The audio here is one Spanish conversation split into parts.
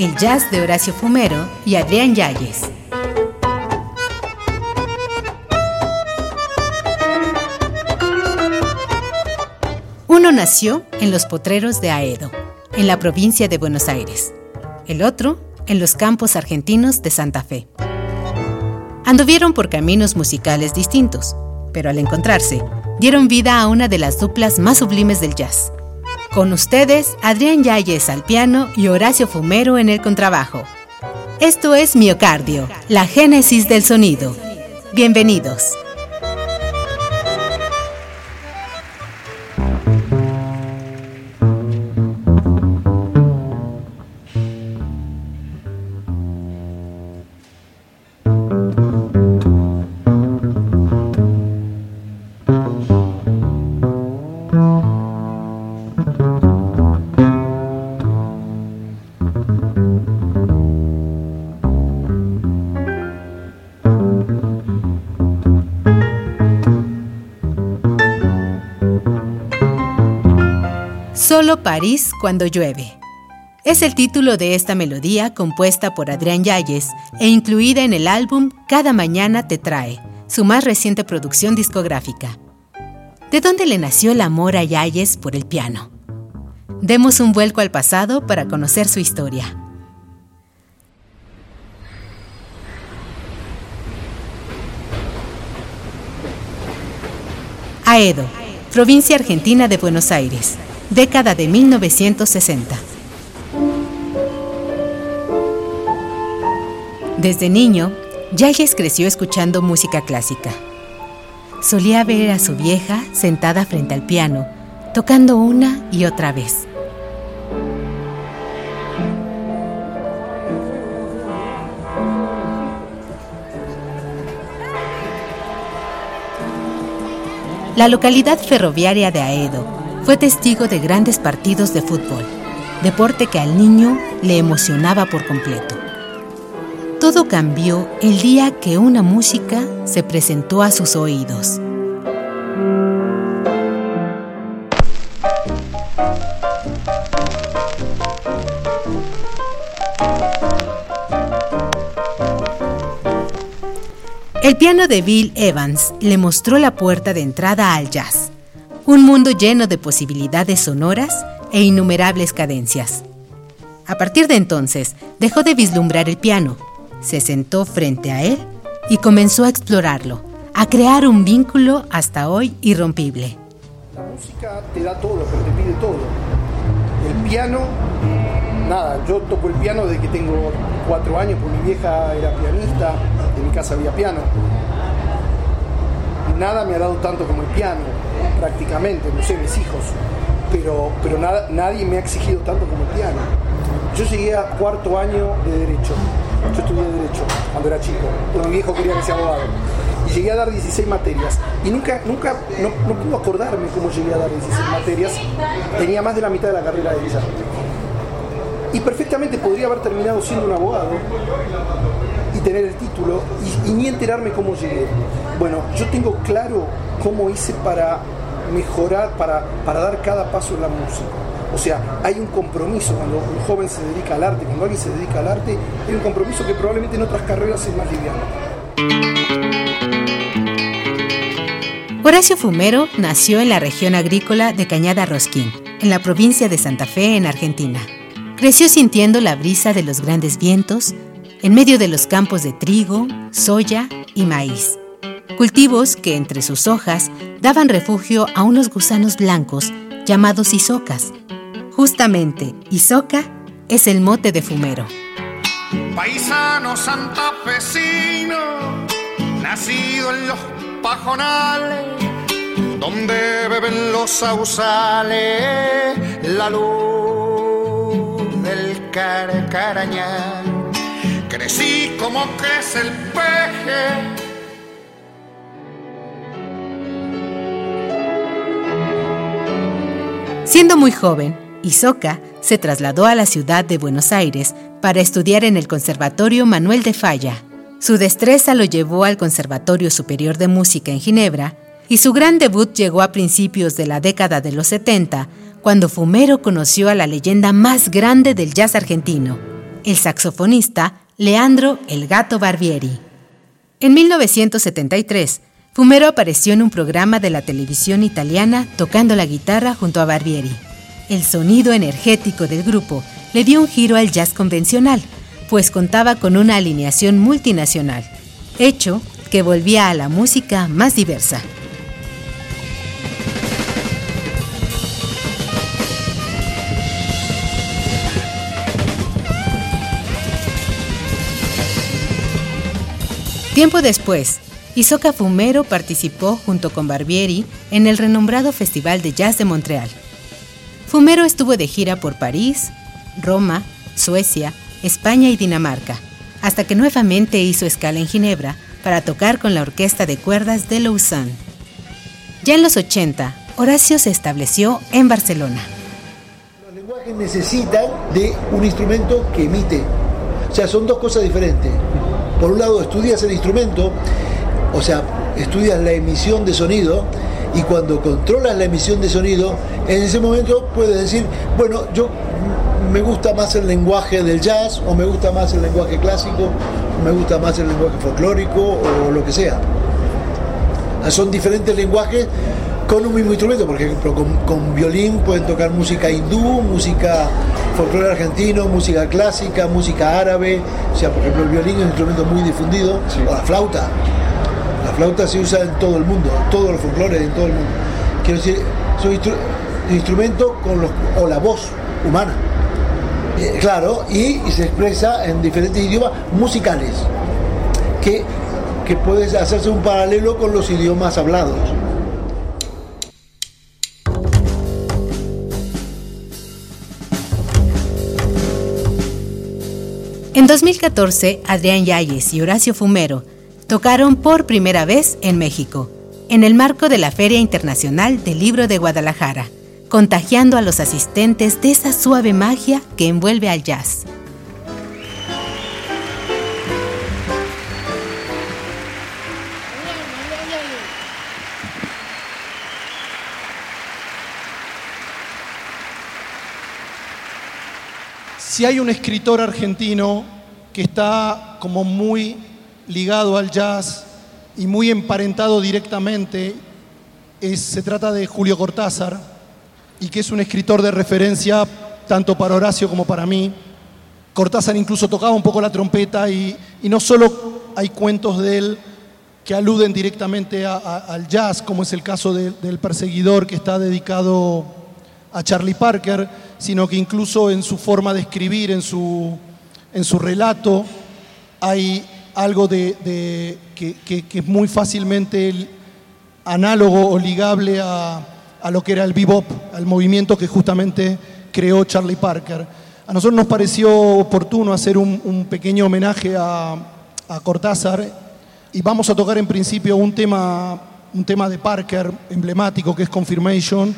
el jazz de Horacio Fumero y Adrián Yayes. Uno nació en los potreros de Aedo, en la provincia de Buenos Aires. El otro en los campos argentinos de Santa Fe. Anduvieron por caminos musicales distintos, pero al encontrarse, dieron vida a una de las duplas más sublimes del jazz, con ustedes, Adrián Yáñez al piano y Horacio Fumero en el contrabajo. Esto es Miocardio, la génesis del sonido. Bienvenidos. París cuando llueve. Es el título de esta melodía compuesta por Adrián Yáñez e incluida en el álbum Cada Mañana Te Trae, su más reciente producción discográfica. ¿De dónde le nació el amor a Yáñez por el piano? Demos un vuelco al pasado para conocer su historia. Aedo, provincia argentina de Buenos Aires década de 1960. Desde niño, Yayes creció escuchando música clásica. Solía ver a su vieja sentada frente al piano, tocando una y otra vez. La localidad ferroviaria de Aedo fue testigo de grandes partidos de fútbol, deporte que al niño le emocionaba por completo. Todo cambió el día que una música se presentó a sus oídos. El piano de Bill Evans le mostró la puerta de entrada al jazz un mundo lleno de posibilidades sonoras e innumerables cadencias. A partir de entonces, dejó de vislumbrar el piano, se sentó frente a él y comenzó a explorarlo, a crear un vínculo hasta hoy irrompible. La música te da todo, pero te pide todo. El piano, nada, yo toco el piano desde que tengo cuatro años, porque mi vieja era pianista, en mi casa había piano. Nada me ha dado tanto como el piano prácticamente, no sé, mis hijos, pero, pero nada, nadie me ha exigido tanto como el piano. Yo llegué a cuarto año de Derecho, yo estudié Derecho cuando era chico, porque mi viejo quería que sea abogado. Y llegué a dar 16 materias. Y nunca, nunca, no, no puedo acordarme cómo llegué a dar 16 materias. Tenía más de la mitad de la carrera ella. Y perfectamente podría haber terminado siendo un abogado y tener el título y ni enterarme cómo llegué. Bueno, yo tengo claro cómo hice para mejorar, para, para dar cada paso en la música. O sea, hay un compromiso cuando un joven se dedica al arte, cuando alguien se dedica al arte, hay un compromiso que probablemente en otras carreras es más liviano. Horacio Fumero nació en la región agrícola de Cañada Rosquín, en la provincia de Santa Fe, en Argentina. Creció sintiendo la brisa de los grandes vientos, en medio de los campos de trigo, soya y maíz cultivos que entre sus hojas daban refugio a unos gusanos blancos llamados isocas. Justamente, isoca es el mote de fumero. Paisano santafesino, nacido en los pajonales, donde beben los sausales, la luz del carcaraña. Crecí como crece el peje. Siendo muy joven, Isoca se trasladó a la ciudad de Buenos Aires para estudiar en el Conservatorio Manuel de Falla. Su destreza lo llevó al Conservatorio Superior de Música en Ginebra y su gran debut llegó a principios de la década de los 70, cuando Fumero conoció a la leyenda más grande del jazz argentino, el saxofonista Leandro El Gato Barbieri. En 1973, Fumero apareció en un programa de la televisión italiana tocando la guitarra junto a Barbieri. El sonido energético del grupo le dio un giro al jazz convencional, pues contaba con una alineación multinacional, hecho que volvía a la música más diversa. Tiempo después, Isoca Fumero participó junto con Barbieri en el renombrado Festival de Jazz de Montreal. Fumero estuvo de gira por París, Roma, Suecia, España y Dinamarca, hasta que nuevamente hizo escala en Ginebra para tocar con la orquesta de cuerdas de Lausanne. Ya en los 80, Horacio se estableció en Barcelona. Los lenguajes necesitan de un instrumento que emite. O sea, son dos cosas diferentes. Por un lado, estudias el instrumento, o sea, estudias la emisión de sonido, y cuando controlas la emisión de sonido, en ese momento puedes decir, bueno, yo me gusta más el lenguaje del jazz, o me gusta más el lenguaje clásico, o me gusta más el lenguaje folclórico, o lo que sea. Son diferentes lenguajes con un mismo instrumento, por ejemplo, con, violín pueden tocar música hindú, música folclore argentino, música clásica, música árabe, o sea, por ejemplo, el violín es un instrumento muy difundido, o la flauta. La flauta se usa en todo el mundo, todos los folclores en todo el mundo. Quiero decir, es un instrumento con los, o la voz humana. Eh, claro, y, se expresa en diferentes idiomas musicales, que, que puede hacerse un paralelo con los idiomas hablados. En 2014, Adrián Yáñez y Horacio Fumero tocaron por primera vez en México, en el marco de la Feria Internacional del Libro de Guadalajara, contagiando a los asistentes de esa suave magia que envuelve al jazz. Si hay un escritor argentino que está como muy ligado al jazz y muy emparentado directamente, se trata de Julio Cortázar, y que es un escritor de referencia tanto para Horacio como para mí. Cortázar incluso tocaba un poco la trompeta y, no solo hay cuentos de él que aluden directamente al jazz, como es el caso del perseguidor que está dedicado a Charlie Parker, sino que incluso en su forma de escribir, en su, en su relato, hay algo de, que, es muy fácilmente análogo o ligable a, lo que era el bebop, al movimiento que justamente creó Charlie Parker. A nosotros nos pareció oportuno hacer un, pequeño homenaje a, a, Cortázar y vamos a tocar en principio un tema, un tema de Parker emblemático que es Confirmation.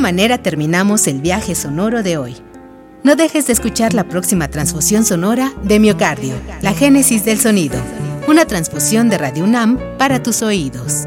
Manera terminamos el viaje sonoro de hoy. No dejes de escuchar la próxima transfusión sonora de Miocardio, la génesis del sonido, una transfusión de Radio UNAM para tus oídos.